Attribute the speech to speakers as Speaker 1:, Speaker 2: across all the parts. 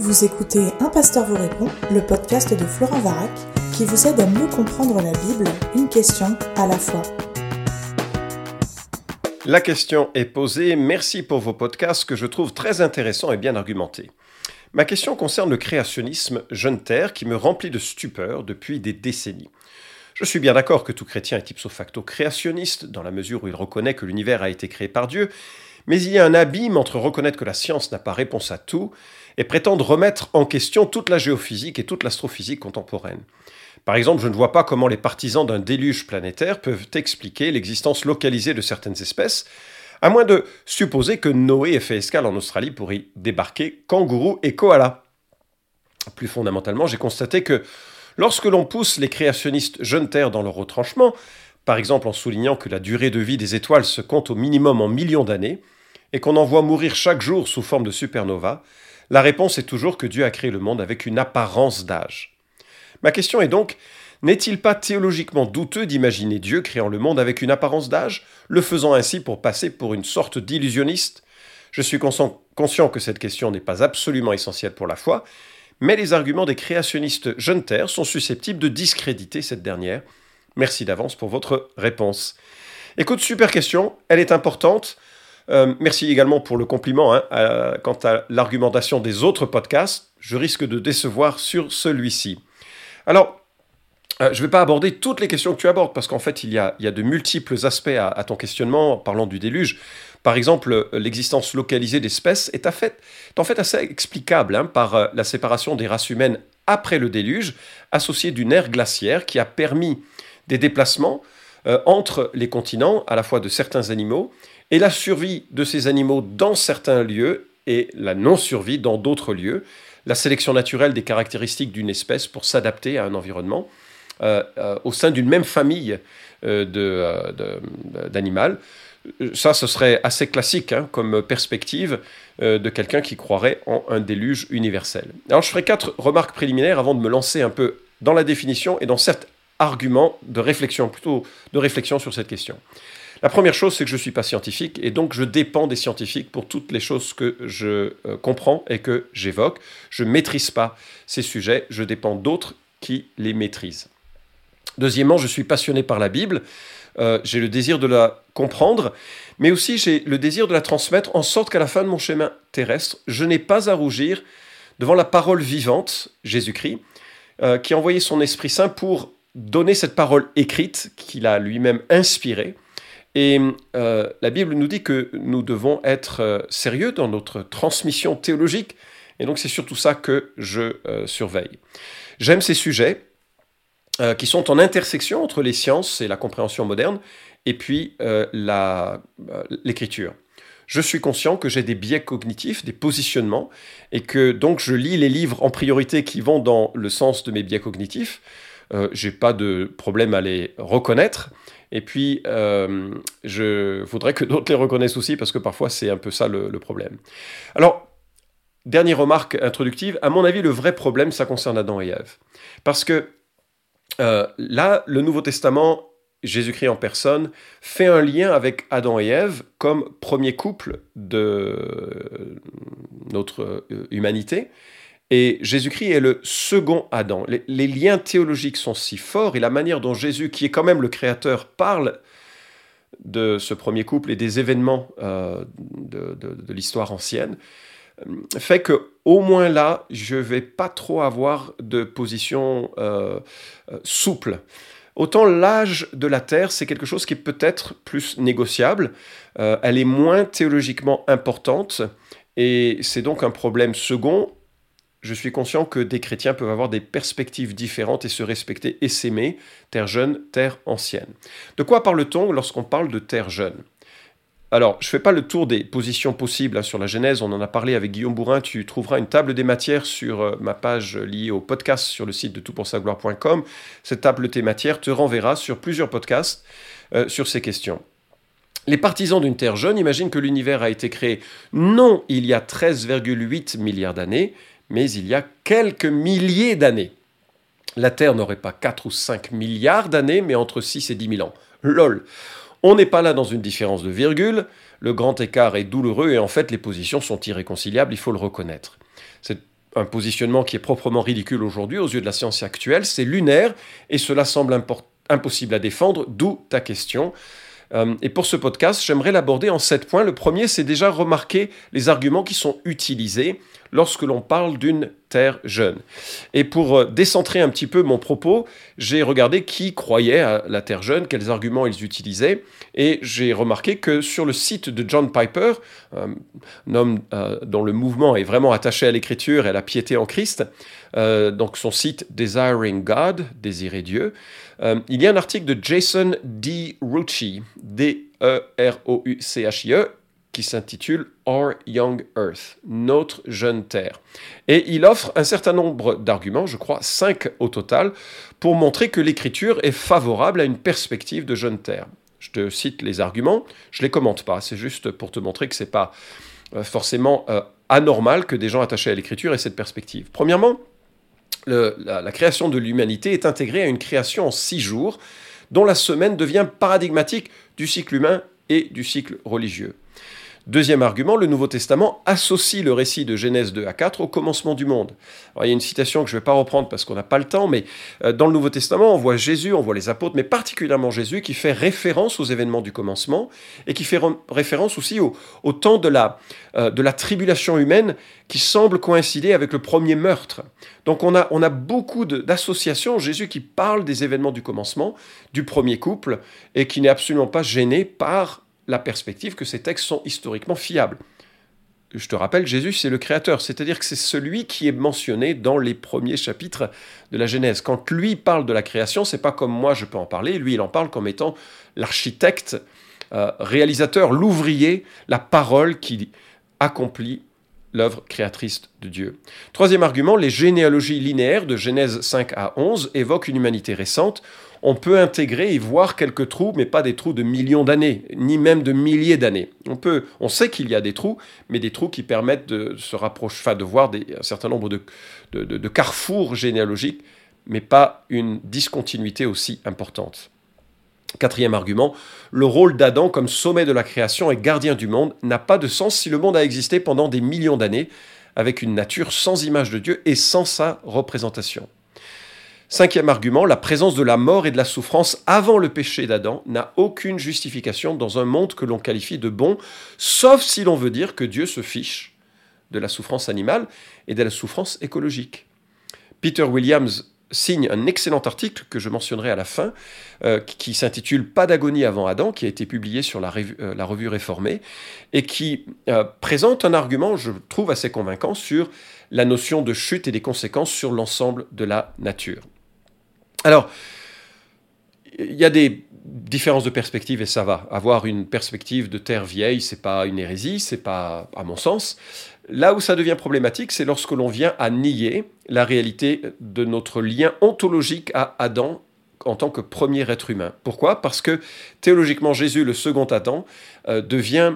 Speaker 1: Vous écoutez Un pasteur vous répond, le podcast de Florent Varac, qui vous aide à mieux comprendre la Bible, une question à la fois.
Speaker 2: La question est posée. Merci pour vos podcasts que je trouve très intéressants et bien argumentés. Ma question concerne le créationnisme jeune terre qui me remplit de stupeur depuis des décennies. Je suis bien d'accord que tout chrétien est ipso facto créationniste, dans la mesure où il reconnaît que l'univers a été créé par Dieu, mais il y a un abîme entre reconnaître que la science n'a pas réponse à tout et prétendre remettre en question toute la géophysique et toute l'astrophysique contemporaine. Par exemple, je ne vois pas comment les partisans d'un déluge planétaire peuvent expliquer l'existence localisée de certaines espèces, à moins de supposer que Noé ait fait escale en Australie pour y débarquer kangourous et koalas. Plus fondamentalement, j'ai constaté que lorsque l'on pousse les créationnistes jeunes terre dans leur retranchement, par exemple en soulignant que la durée de vie des étoiles se compte au minimum en millions d'années, et qu'on en voit mourir chaque jour sous forme de supernova, la réponse est toujours que Dieu a créé le monde avec une apparence d'âge. Ma question est donc, n'est-il pas théologiquement douteux d'imaginer Dieu créant le monde avec une apparence d'âge, le faisant ainsi pour passer pour une sorte d'illusionniste? Je suis conscient que cette question n'est pas absolument essentielle pour la foi, mais les arguments des créationnistes jeunes terre sont susceptibles de discréditer cette dernière. Merci d'avance pour votre réponse. Écoute, super question, elle est importante. Euh, merci également pour le compliment hein, quant à l'argumentation des autres podcasts. Je risque de décevoir sur celui-ci. Alors, euh, je ne vais pas aborder toutes les questions que tu abordes, parce qu'en fait, il y, a, de multiples aspects à, ton questionnement, parlant du déluge. Par exemple, l'existence localisée d'espèces est, en fait assez explicable hein, par euh, la séparation des races humaines après le déluge, associée d'une ère glaciaire qui a permis des déplacements entre les continents, à la fois de certains animaux, et la survie de ces animaux dans certains lieux et la non-survie dans d'autres lieux, la sélection naturelle des caractéristiques d'une espèce pour s'adapter à un environnement euh, euh, au sein d'une même famille euh, d'animal. Ça, ce serait assez classique hein, comme perspective de quelqu'un qui croirait en un déluge universel. Alors, je ferai quatre remarques préliminaires avant de me lancer un peu dans la définition et dans certains arguments de réflexion, plutôt de réflexion sur cette question. La première chose, c'est que je ne suis pas scientifique et donc je dépends des scientifiques pour toutes les choses que je euh, comprends et que j'évoque. Je ne maîtrise pas ces sujets, je dépends d'autres qui les maîtrisent. Deuxièmement, je suis passionné par la Bible. Euh, j'ai le désir de la comprendre, mais aussi j'ai le désir de la transmettre en sorte qu'à la fin de mon chemin terrestre, je n'ai pas à rougir devant la parole vivante, Jésus-Christ, euh, qui a envoyé son Esprit Saint pour donner cette parole écrite qu'il a lui-même inspirée et euh, la Bible nous dit que nous devons être euh, sérieux dans notre transmission théologique. Et donc c'est surtout ça que je euh, surveille. J'aime ces sujets qui sont en intersection entre les sciences et la compréhension moderne, et puis l'écriture. Je suis conscient que j'ai des biais cognitifs, des positionnements, et que donc je lis les livres en priorité qui vont dans le sens de mes biais cognitifs. J'ai pas de problème à les reconnaître. Et puis, euh, je voudrais que d'autres les reconnaissent aussi, parce que parfois, c'est un peu ça le, problème. Alors, dernière remarque introductive, à mon avis, le vrai problème, ça concerne Adam et Ève. Parce que euh, là, le Nouveau Testament, Jésus-Christ en personne, fait un lien avec Adam et Ève comme premier couple de notre humanité. Et Jésus-Christ est le second Adam. Les, liens théologiques sont si forts et la manière dont Jésus, qui est quand même le Créateur, parle de ce premier couple et des événements euh, de, l'histoire ancienne, euh, fait que au moins là, je vais pas trop avoir de position euh, souple. Autant l'âge de la Terre, c'est quelque chose qui est peut-être plus négociable, elle est moins théologiquement importante, et c'est donc un problème second je suis conscient que des chrétiens peuvent avoir des perspectives différentes et se respecter et s'aimer, terre jeune, terre ancienne. De quoi parle-t-on lorsqu'on parle de terre jeune? Alors, je ne fais pas le tour des positions possibles hein, sur la Genèse, on en a parlé avec Guillaume Bourrin, tu trouveras une table des matières sur euh, ma page liée au podcast sur le site de toutpoursagloire.com. Cette table des matières te renverra sur plusieurs podcasts euh, sur ces questions. Les partisans d'une Terre jeune imaginent que l'univers a été créé non il y a 13,8 milliards d'années, mais il y a quelques milliers d'années. La Terre n'aurait pas 4 ou 5 milliards d'années, mais entre 6 et 10 000 ans. LOL On n'est pas là dans une différence de virgule, le grand écart est douloureux et en fait les positions sont irréconciliables, il faut le reconnaître. C'est un positionnement qui est proprement ridicule aujourd'hui aux yeux de la science actuelle, c'est lunaire, et cela semble impossible à défendre, d'où ta question. Euh, et pour ce podcast, j'aimerais l'aborder en sept points. Le premier, c'est déjà remarquer les arguments qui sont utilisés lorsque l'on parle d'une terre jeune. Et pour euh, décentrer un petit peu mon propos, j'ai regardé qui croyait à la terre jeune, quels arguments ils utilisaient, et j'ai remarqué que sur le site de John Piper, un homme euh, dont le mouvement est vraiment attaché à l'écriture et à la piété en Christ, euh, donc son site Desiring God, Désirer Dieu, il y a un article de Jason D. Rucci, D-E-R-O-U-C-H-I-E, qui s'intitule Our Young Earth, Notre jeune Terre. Et il offre un certain nombre d'arguments, je crois cinq au total, pour montrer que l'écriture est favorable à une perspective de jeune Terre. Je te cite les arguments, je les commente pas, c'est juste pour te montrer que c'est pas euh, forcément euh, anormal que des gens attachés à l'écriture aient cette perspective. Premièrement, la création de l'humanité est intégrée à une création en six jours, dont la semaine devient paradigmatique du cycle humain et du cycle religieux. Deuxième argument, le Nouveau Testament associe le récit de Genèse 2 à 4 au commencement du monde. il y a une citation que je ne vais pas reprendre parce qu'on n'a pas le temps, mais euh, dans le Nouveau Testament, on voit Jésus, on voit les apôtres, mais particulièrement Jésus qui fait référence aux événements du commencement et qui fait référence aussi au, temps de la, euh, de la tribulation humaine qui semble coïncider avec le premier meurtre. Donc on a beaucoup d'associations, Jésus qui parle des événements du commencement, du premier couple, et qui n'est absolument pas gêné par la perspective que ces textes sont historiquement fiables. Je te rappelle, Jésus, c'est le Créateur, c'est-à-dire que c'est celui qui est mentionné dans les premiers chapitres de la Genèse. Quand lui parle de la création, c'est pas comme moi je peux en parler, lui il en parle comme étant l'architecte, euh, réalisateur, l'ouvrier, la parole qui accomplit l'œuvre créatrice de Dieu. Troisième argument, les généalogies linéaires de Genèse 5 à 11 évoquent une humanité récente on peut intégrer et voir quelques trous, mais pas des trous de millions d'années, ni même de milliers d'années. On sait qu'il y a des trous, mais des trous qui permettent de se rapprocher, enfin de voir un certain nombre de carrefours généalogiques, mais pas une discontinuité aussi importante. Quatrième argument, le rôle d'Adam comme sommet de la création et gardien du monde n'a pas de sens si le monde a existé pendant des millions d'années, avec une nature sans image de Dieu et sans sa représentation. Cinquième argument, la présence de la mort et de la souffrance avant le péché d'Adam n'a aucune justification dans un monde que l'on qualifie de bon, sauf si l'on veut dire que Dieu se fiche de la souffrance animale et de la souffrance écologique. Peter Williams signe un excellent article que je mentionnerai à la fin, euh, qui s'intitule Pas d'agonie avant Adam, qui a été publié sur la, revue, euh, revue réformée, et qui euh, présente un argument, je trouve assez convaincant, sur la notion de chute et des conséquences sur l'ensemble de la nature. Alors, il y a des différences de perspective et ça va. Avoir une perspective de terre vieille, c'est pas une hérésie, c'est pas, à mon sens. Là où ça devient problématique, c'est lorsque l'on vient à nier la réalité de notre lien ontologique à Adam en tant que premier être humain. Pourquoi? Parce que théologiquement, Jésus, le second Adam, euh, devient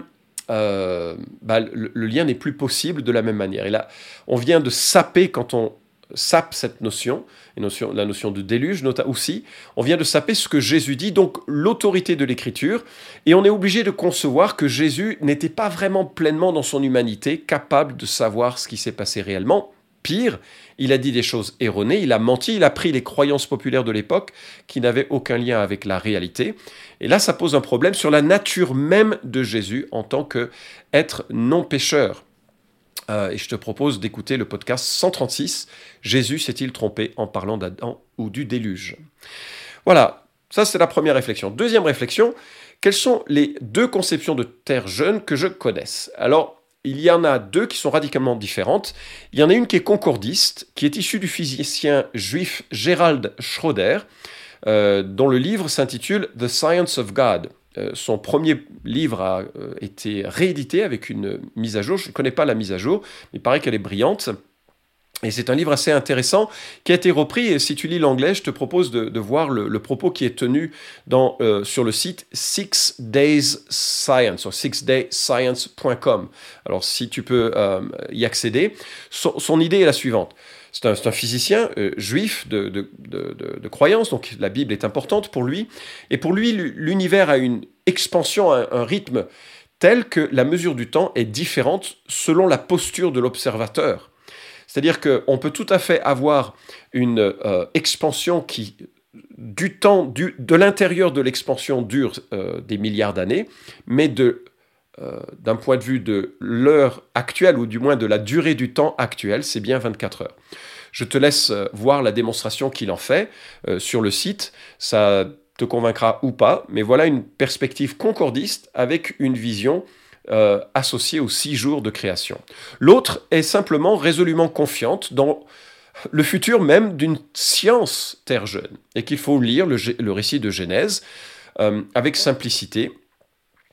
Speaker 2: euh, bah, le, lien n'est plus possible de la même manière. Et là, on vient de saper quand on sape cette notion, la notion de déluge aussi, on vient de saper ce que Jésus dit, donc l'autorité de l'écriture, et on est obligé de concevoir que Jésus n'était pas vraiment pleinement dans son humanité capable de savoir ce qui s'est passé réellement. Pire, il a dit des choses erronées, il a menti, il a pris les croyances populaires de l'époque qui n'avaient aucun lien avec la réalité. Et là, ça pose un problème sur la nature même de Jésus en tant qu'être non pécheur. Euh, et je te propose d'écouter le podcast 136, Jésus s'est-il trompé en parlant d'Adam ou du déluge? Voilà, ça c'est la première réflexion. Deuxième réflexion, quelles sont les deux conceptions de terre jeune que je connaisse? Alors, il y en a deux qui sont radicalement différentes. Il y en a une qui est concordiste, qui est issue du physicien juif Gerald Schroeder, euh, dont le livre s'intitule The Science of God. Euh, son premier livre a euh, été réédité avec une mise à jour. Je ne connais pas la mise à jour, mais il paraît qu'elle est brillante. Et c'est un livre assez intéressant qui a été repris. Et si tu lis l'anglais, je te propose de, voir le, propos qui est tenu euh, sur le site Six Days Science, sixdayscience.com. Alors, si tu peux y accéder, son idée est la suivante. C'est un, physicien euh, juif de, croyance, donc la Bible est importante pour lui. Et pour lui, l'univers a une expansion, un, un rythme tel que la mesure du temps est différente selon la posture de l'observateur. C'est-à-dire qu'on peut tout à fait avoir une euh, expansion qui, du temps, de l'intérieur de l'expansion dure euh, des milliards d'années, mais de, euh, d'un point de vue de l'heure actuelle, ou du moins de la durée du temps actuel, c'est bien 24 heures. Je te laisse voir la démonstration qu'il en fait sur le site. Ça te convaincra ou pas, mais voilà une perspective concordiste avec une vision euh, associée aux six jours de création. L'autre est simplement résolument confiante dans le futur même d'une science terre jeune, et qu'il faut lire le, récit de Genèse euh, avec simplicité.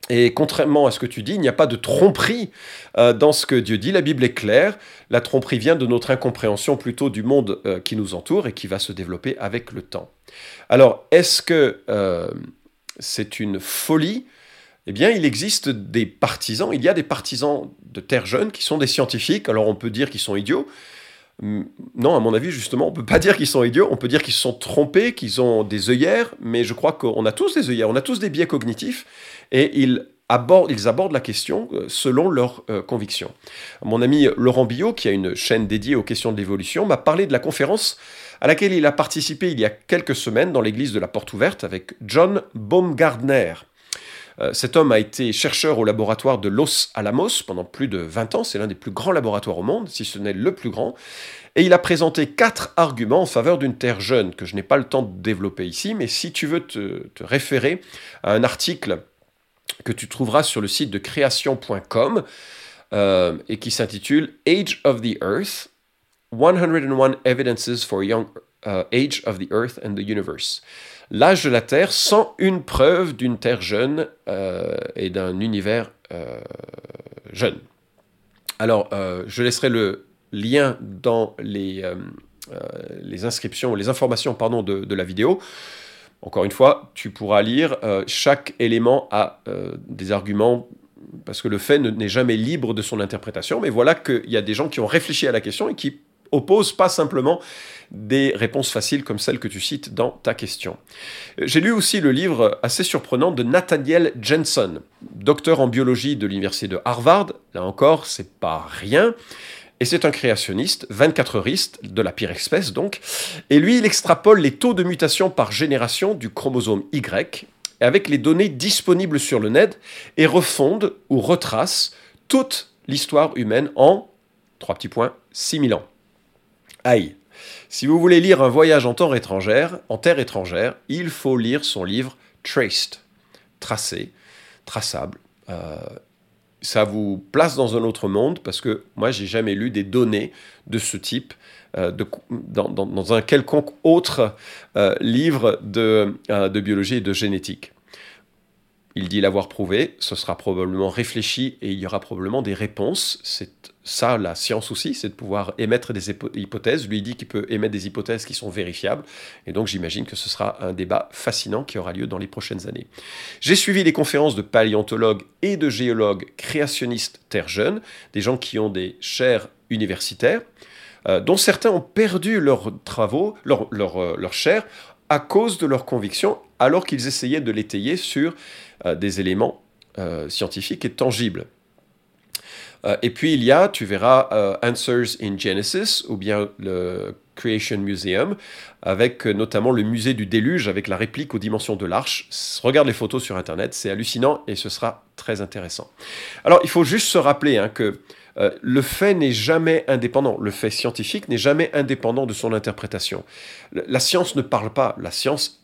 Speaker 2: Et contrairement à ce que tu dis, il n'y a pas de tromperie euh, dans ce que Dieu dit. La Bible est claire. La tromperie vient de notre incompréhension plutôt du monde qui nous entoure et qui va se développer avec le temps. Alors, est-ce que c'est une folie? Eh bien, il existe des partisans, il y a des partisans de Terre jeune qui sont des scientifiques, alors on peut dire qu'ils sont idiots. Hum, non, à mon avis, justement, on ne peut pas dire qu'ils sont idiots, on peut dire qu'ils se sont trompés, qu'ils ont des œillères, mais je crois qu'on a tous des œillères, on a tous des biais cognitifs, et ils abordent, ils abordent la question euh, selon leurs euh, convictions. Mon ami Laurent Billot, qui a une chaîne dédiée aux questions de l'évolution, m'a parlé de la conférence à laquelle il a participé il y a quelques semaines dans l'église de la Porte Ouverte avec John Baumgardner. Euh, cet homme a été chercheur au laboratoire de Los Alamos pendant plus de 20 ans. C'est l'un des plus grands laboratoires au monde, si ce n'est le plus grand. Et il a présenté quatre arguments en faveur d'une Terre jeune, que je n'ai pas le temps de développer ici, mais si tu veux te, référer à un article que tu trouveras sur le site de création.com euh, et qui s'intitule Age of the Earth, 101 Evidences for Young uh, Age of the Earth and the Universe l'âge de la Terre sans une preuve d'une Terre jeune euh, et d'un univers euh, jeune. Alors, euh, je laisserai le lien dans les, les inscriptions, les informations pardon, de, de, la vidéo. Encore une fois, tu pourras lire, chaque élément a des arguments parce que le fait n'est jamais libre de son interprétation, mais voilà qu'il y a des gens qui ont réfléchi à la question et qui opposent pas simplement des réponses faciles comme celles que tu cites dans ta question. J'ai lu aussi le livre assez surprenant de Nathaniel Jensen, docteur en biologie de l'université de Harvard. Là encore, c'est pas rien. Et c'est un créationniste, 24 heuriste, de la pire espèce donc. Et lui, il extrapole les taux de mutation par génération du chromosome Y avec les données disponibles sur le net et refonde ou retrace toute l'histoire humaine en, trois petits points, 6000 ans. Aïe. Si vous voulez lire Un voyage en terre étrangère, en terre étrangère, il faut lire son livre Traced, tracé, traçable. Euh, ça vous place dans un autre monde parce que moi, j'ai jamais lu des données de ce type euh, dans, un quelconque autre euh, livre de biologie et de génétique. Il dit l'avoir prouvé, ce sera probablement réfléchi et il y aura probablement des réponses. C'est ça la science aussi, c'est de pouvoir émettre des hypothèses. Lui dit qu'il peut émettre des hypothèses qui sont vérifiables. Et donc j'imagine que ce sera un débat fascinant qui aura lieu dans les prochaines années. J'ai suivi les conférences de paléontologues et de géologues créationnistes Terre Jeune, des gens qui ont des chaires universitaires, euh, dont certains ont perdu leurs travaux, leurs leur, euh, leur chaires, à cause de leurs convictions, alors qu'ils essayaient de l'étayer sur des éléments euh, scientifiques et tangibles. Euh, et puis il y a, tu verras, Answers in Genesis ou bien le Creation Museum, avec notamment le musée du déluge, avec la réplique aux dimensions de l'arche. Regarde les photos sur Internet, c'est hallucinant et ce sera très intéressant. Alors il faut juste se rappeler hein, que le fait n'est jamais indépendant, le fait scientifique n'est jamais indépendant de son interprétation. La science ne parle pas, la science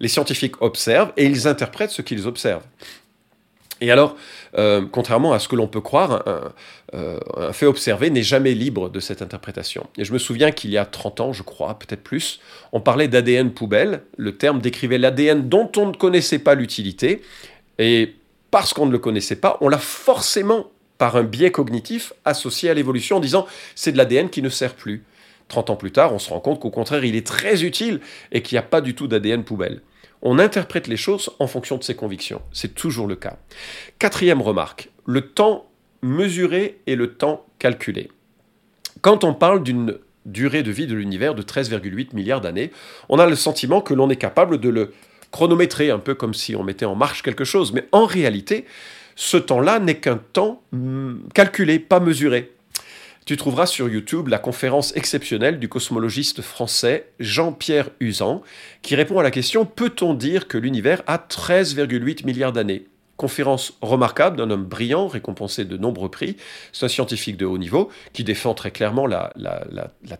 Speaker 2: les scientifiques observent et ils interprètent ce qu'ils observent. Et alors, euh, contrairement à ce que l'on peut croire, euh, un, fait observé n'est jamais libre de cette interprétation. Et je me souviens qu'il y a 30 ans, je crois, peut-être plus, on parlait d'ADN poubelle. Le terme décrivait l'ADN dont on ne connaissait pas l'utilité. Et parce qu'on ne le connaissait pas, on l'a forcément, par un biais cognitif, associé à l'évolution en disant c'est de l'ADN qui ne sert plus. 30 ans plus tard, on se rend compte qu'au contraire, il est très utile et qu'il n'y a pas du tout d'ADN poubelle. On interprète les choses en fonction de ses convictions. C'est toujours le cas. Quatrième remarque, le temps mesuré et le temps calculé. Quand on parle d'une durée de vie de l'univers de 13,8 milliards d'années, on a le sentiment que l'on est capable de le chronométrer, un peu comme si on mettait en marche quelque chose. Mais en réalité, ce temps-là n'est qu'un temps hmm, calculé, pas mesuré. Tu trouveras sur YouTube la conférence exceptionnelle du cosmologiste français Jean-Pierre Usan, qui répond à la question Peut-on dire que l'univers a 13,8 milliards d'années? Conférence remarquable d'un homme brillant, récompensé de nombreux prix. C'est un scientifique de haut niveau qui défend très clairement la,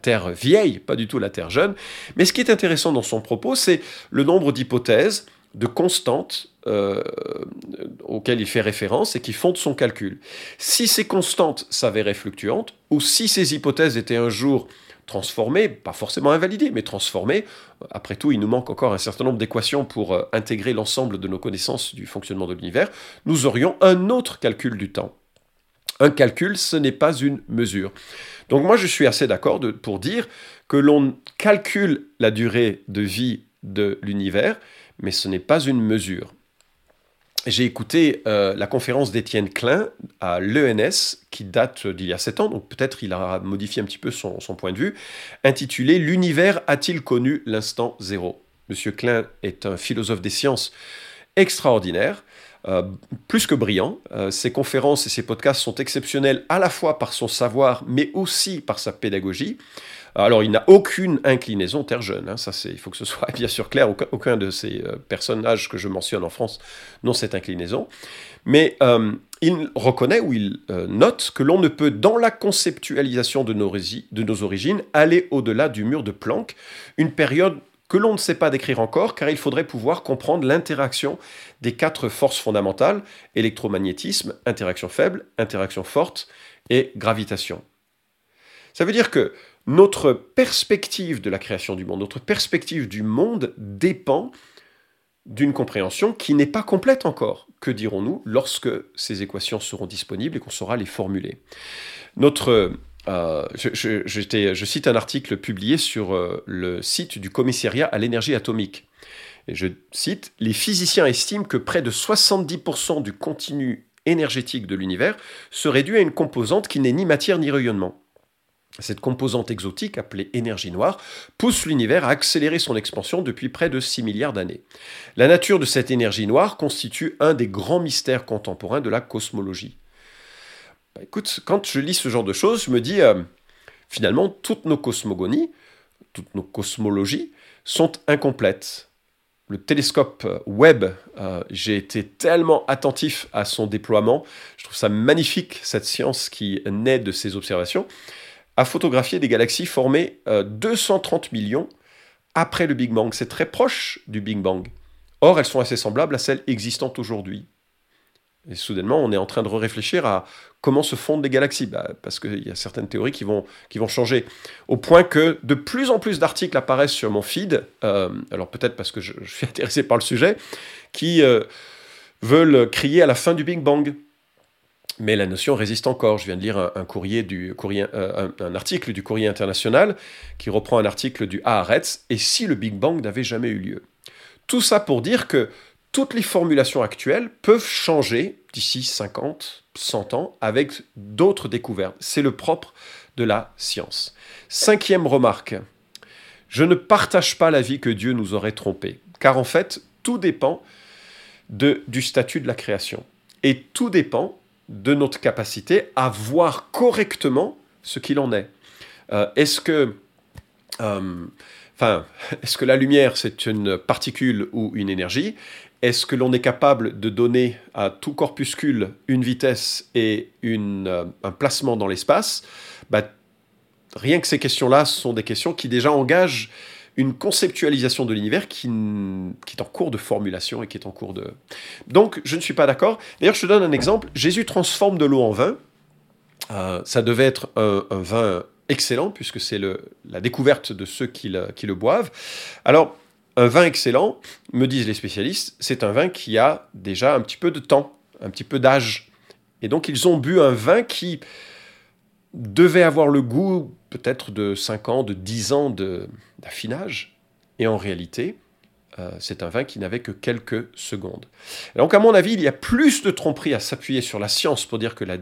Speaker 2: Terre vieille, pas du tout la Terre jeune. Mais ce qui est intéressant dans son propos, c'est le nombre d'hypothèses, de constantes euh, auxquelles il fait référence et qui fondent son calcul. Si ces constantes s'avéraient fluctuantes, ou si ces hypothèses étaient un jour transformé, pas forcément invalidé, mais transformé. Après tout, il nous manque encore un certain nombre d'équations pour euh, intégrer l'ensemble de nos connaissances du fonctionnement de l'univers. Nous aurions un autre calcul du temps. Un calcul, ce n'est pas une mesure. Donc moi, je suis assez d'accord pour dire que l'on calcule la durée de vie de l'univers, mais ce n'est pas une mesure j'ai écouté euh, la conférence d'Étienne Klein à l'ENS, qui date d'il y a sept ans, donc peut-être il a modifié un petit peu son, point de vue, intitulé L'univers a-t-il connu l'instant zéro? Monsieur Klein est un philosophe des sciences extraordinaire, euh, plus que brillant. Euh, ses conférences et ses podcasts sont exceptionnels à la fois par son savoir, mais aussi par sa pédagogie. Alors, il n'a aucune inclinaison terre jeune, hein, ça il faut que ce soit bien sûr clair, aucun, de ces euh, personnages que je mentionne en France n'ont cette inclinaison, mais euh, il reconnaît ou il euh, note que l'on ne peut, dans la conceptualisation de nos origines, aller au-delà du mur de Planck, une période que l'on ne sait pas décrire encore, car il faudrait pouvoir comprendre l'interaction des quatre forces fondamentales, électromagnétisme, interaction faible, interaction forte et gravitation. Ça veut dire que notre perspective de la création du monde, notre perspective du monde dépend d'une compréhension qui n'est pas complète encore. Que dirons-nous lorsque ces équations seront disponibles et qu'on saura les formuler Notre, euh, je, cite un article publié sur euh, le site du commissariat à l'énergie atomique. Et je cite, Les physiciens estiment que près de 70% du continu énergétique de l'univers serait dû à une composante qui n'est ni matière ni rayonnement. Cette composante exotique, appelée énergie noire, pousse l'univers à accélérer son expansion depuis près de 6 milliards d'années. La nature de cette énergie noire constitue un des grands mystères contemporains de la cosmologie. Bah, écoute, quand je lis ce genre de choses, je me dis, euh, finalement, toutes nos cosmogonies, toutes nos cosmologies sont incomplètes. Le télescope Webb, euh, j'ai été tellement attentif à son déploiement, je trouve ça magnifique, cette science qui naît de ces observations a photographié des galaxies formées 230 euh, millions après le Big Bang. C'est très proche du Big Bang. Or, elles sont assez semblables à celles existantes aujourd'hui. Et soudainement, on est en train de réfléchir à comment se fondent des galaxies, bah, parce qu'il y a certaines théories qui vont, changer, au point que de plus en plus d'articles apparaissent sur mon feed, euh, alors peut-être parce que je, suis intéressé par le sujet, qui euh, veulent crier à la fin du Big Bang mais la notion résiste encore. Je viens de lire un, euh, article du Courrier international qui reprend un article du Haaretz, et si le Big Bang n'avait jamais eu lieu? Tout ça pour dire que toutes les formulations actuelles peuvent changer d'ici 50, 100 ans avec d'autres découvertes. C'est le propre de la science. Cinquième remarque. Je ne partage pas l'avis que Dieu nous aurait trompés, car en fait, tout dépend de, du statut de la création. Et tout dépend de notre capacité à voir correctement ce qu'il en est. Euh, est-ce que, euh, est-ce que la lumière c'est une particule ou une énergie? Est-ce que l'on est capable de donner à tout corpuscule une vitesse et une, euh, un placement dans l'espace? Bah, Rien que ces questions-là sont des questions qui déjà engagent une conceptualisation de l'univers qui, est en cours de formulation et qui est en cours de... Donc, je ne suis pas d'accord. D'ailleurs, je te donne un exemple. Jésus transforme de l'eau en vin. Euh, ça devait être un, vin excellent, puisque c'est la découverte de ceux qui le, qui le boivent. Alors, un vin excellent, me disent les spécialistes, c'est un vin qui a déjà un petit peu de temps, un petit peu d'âge. Et donc, ils ont bu un vin qui devait avoir le goût peut-être de 5 ans, de 10 ans d'affinage. Et en réalité, euh, c'est un vin qui n'avait que quelques secondes. donc, à mon avis, il y a plus de tromperie à s'appuyer sur la science pour dire que la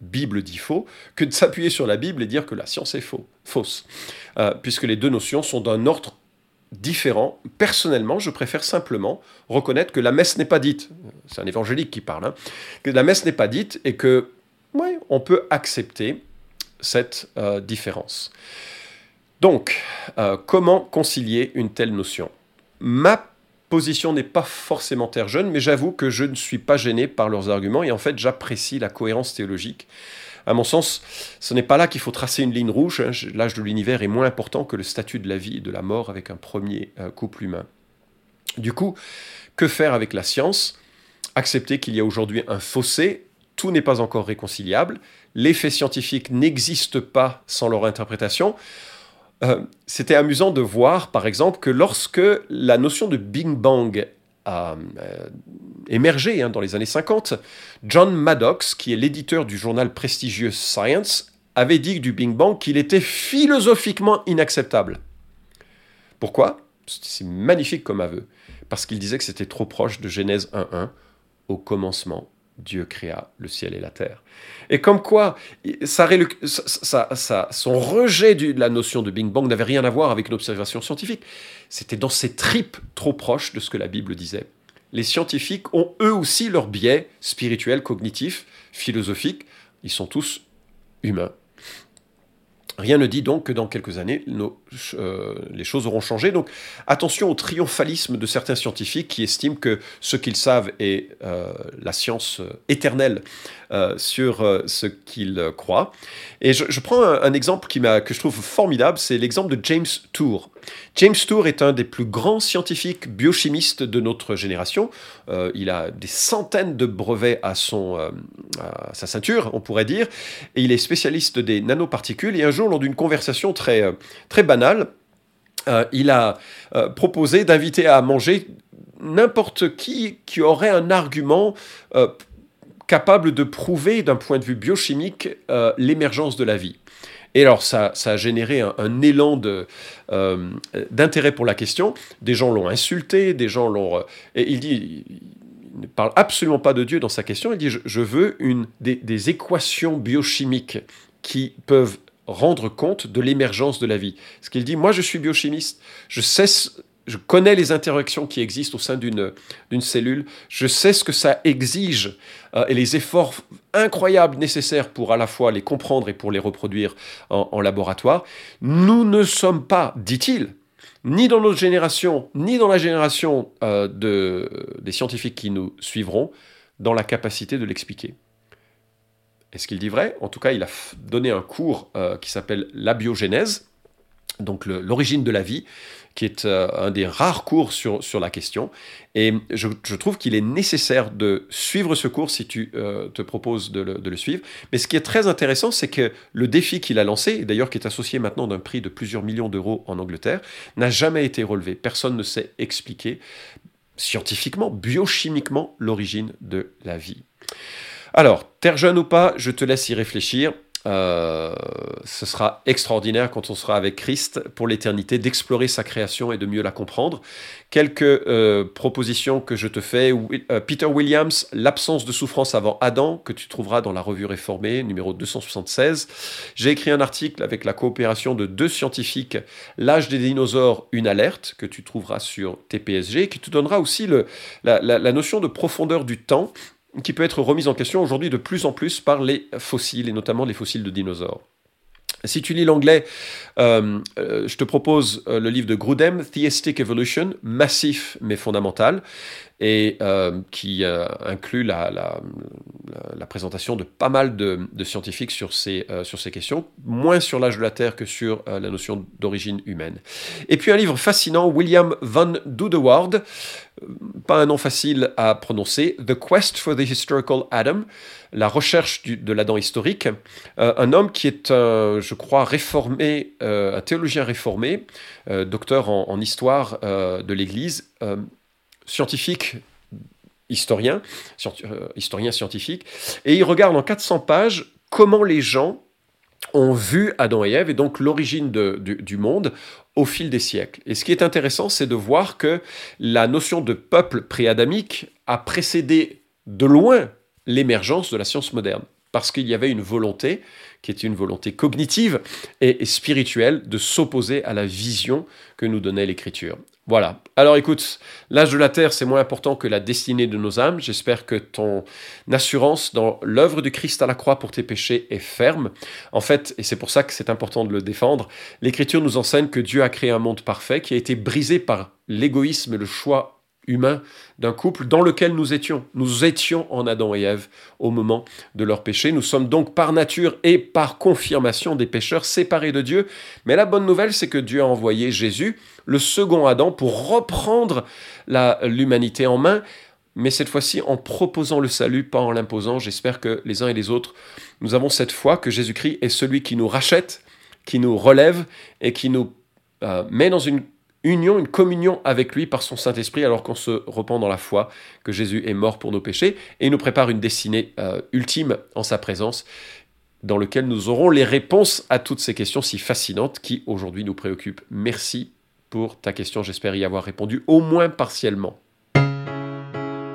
Speaker 2: Bible dit faux, que de s'appuyer sur la Bible et dire que la science est faux, fausse. Euh, puisque les deux notions sont d'un ordre différent. Personnellement, je préfère simplement reconnaître que la messe n'est pas dite. C'est un évangélique qui parle. Hein, que la messe n'est pas dite et que, oui, on peut accepter cette différence. Donc, comment concilier une telle notion? Ma position n'est pas forcément terre jeune, mais j'avoue que je ne suis pas gêné par leurs arguments et en fait j'apprécie la cohérence théologique. À mon sens, ce n'est pas là qu'il faut tracer une ligne rouge. Hein. L'âge de l'univers est moins important que le statut de la vie et de la mort avec un premier euh, couple humain. Du coup, que faire avec la science? Accepter qu'il y a aujourd'hui un fossé, tout n'est pas encore réconciliable, les faits scientifiques n'existent pas sans leur interprétation. Euh, c'était amusant de voir, par exemple, que lorsque la notion de Big Bang a euh, émergé hein, dans les années 50, John Maddox, qui est l'éditeur du journal prestigieux Science, avait dit du Big Bang qu'il était philosophiquement inacceptable. Pourquoi? C'est magnifique comme aveu. Parce qu'il disait que c'était trop proche de Genèse 1.1, au commencement Dieu créa le ciel et la terre. Et comme quoi, son rejet de la notion de Big Bang n'avait rien à voir avec une observation scientifique. C'était dans ses tripes trop proches de ce que la Bible disait. Les scientifiques ont eux aussi leurs biais spirituels, cognitifs, philosophiques. Ils sont tous humains. Rien ne dit donc que dans quelques années, euh, les choses auront changé. Donc attention au triomphalisme de certains scientifiques qui estiment que ce qu'ils savent est euh, la science euh, éternelle sur ce qu'ils croient. Et je, prends un, exemple qui que je trouve formidable, c'est l'exemple de James Tour. James Tour est un des plus grands scientifiques biochimistes de notre génération. il a des centaines de brevets à, son, à sa ceinture, on pourrait dire, et il est spécialiste des nanoparticules. Et un jour, lors d'une conversation très, euh, très banale, euh, il a euh, proposé d'inviter à manger n'importe qui qui aurait un argument capable de prouver d'un point de vue biochimique l'émergence de la vie. Et alors ça, a généré un, élan d'intérêt pour la question. Des gens l'ont insulté, des gens l'ont... et il dit, il ne parle absolument pas de Dieu dans sa question, il dit, je, veux une, des, des équations biochimiques qui peuvent rendre compte de l'émergence de la vie. Ce qu'il dit, moi je suis biochimiste, je sais, je connais les interactions qui existent au sein d'une cellule, je sais ce que ça exige euh, et les efforts incroyables nécessaires pour à la fois les comprendre et pour les reproduire en, laboratoire. Nous ne sommes pas, dit-il, ni dans notre génération, ni dans la génération euh, de, des scientifiques qui nous suivront, dans la capacité de l'expliquer. Est-ce qu'il dit vrai? En tout cas, il a donné un cours euh, qui s'appelle La biogénèse, donc l'origine de la vie, qui est euh, un des rares cours sur, la question. Et je, trouve qu'il est nécessaire de suivre ce cours si tu euh, te proposes de le, suivre. Mais ce qui est très intéressant, c'est que le défi qu'il a lancé, d'ailleurs qui est associé maintenant d'un prix de plusieurs millions d'euros en Angleterre, n'a jamais été relevé. Personne ne sait expliquer scientifiquement, biochimiquement, l'origine de la vie. Alors, terre jeune ou pas, je te laisse y réfléchir. Euh, ce sera extraordinaire quand on sera avec Christ pour l'éternité d'explorer sa création et de mieux la comprendre. Quelques euh, propositions que je te fais. Euh, Peter Williams, L'absence de souffrance avant Adam, que tu trouveras dans la revue réformée, numéro 276. J'ai écrit un article avec la coopération de deux scientifiques, L'âge des dinosaures, une alerte, que tu trouveras sur TPSG, qui te donnera aussi la notion de profondeur du temps qui peut être remise en question aujourd'hui de plus en plus par les fossiles, et notamment les fossiles de dinosaures. Si tu lis l'anglais, euh, euh, je te propose euh, le livre de Grudem, Theistic Evolution, massif mais fondamental, et qui inclut la, présentation de pas mal de, scientifiques sur ces, sur ces questions, moins sur l'âge de la Terre que sur la notion d'origine humaine. Et puis un livre fascinant, William Van Dudeward, pas un nom facile à prononcer, The Quest for the Historical Adam, la recherche de l'Adam historique, euh, un homme qui est, un, je crois, réformé, euh, un théologien réformé, euh, docteur en, histoire de l'Église, scientifique, historien, historien scientifique, et il regarde en 400 pages comment les gens ont vu Adam et Ève et donc l'origine du, du, monde au fil des siècles. Et ce qui est intéressant, c'est de voir que la notion de peuple préadamique a précédé de loin l'émergence de la science moderne, parce qu'il y avait une volonté, qui était une volonté cognitive et, spirituelle, de s'opposer à la vision que nous donnait l'Écriture. Voilà. Alors écoute, l'âge de la terre, c'est moins important que la destinée de nos âmes. J'espère que ton assurance dans l'œuvre du Christ à la croix pour tes péchés est ferme. En fait, et c'est pour ça que c'est important de le défendre, l'Écriture nous enseigne que Dieu a créé un monde parfait qui a été brisé par l'égoïsme et le choix humain d'un couple dans lequel nous étions. Nous étions en Adam et Ève au moment de leur péché. Nous sommes donc par nature et par confirmation des pécheurs séparés de Dieu. Mais la bonne nouvelle, c'est que Dieu a envoyé Jésus, le second Adam, pour reprendre l'humanité en main, mais cette fois-ci en proposant le salut, pas en l'imposant. J'espère que les uns et les autres, nous avons cette foi que Jésus-Christ est celui qui nous rachète, qui nous relève et qui nous euh, met dans une union, une communion avec lui par son Saint-Esprit alors qu'on se repent dans la foi que Jésus est mort pour nos péchés et nous prépare une destinée euh, ultime en sa présence dans lequel nous aurons les réponses à toutes ces questions si fascinantes qui aujourd'hui nous préoccupent. Merci pour ta question, j'espère y avoir répondu au moins partiellement.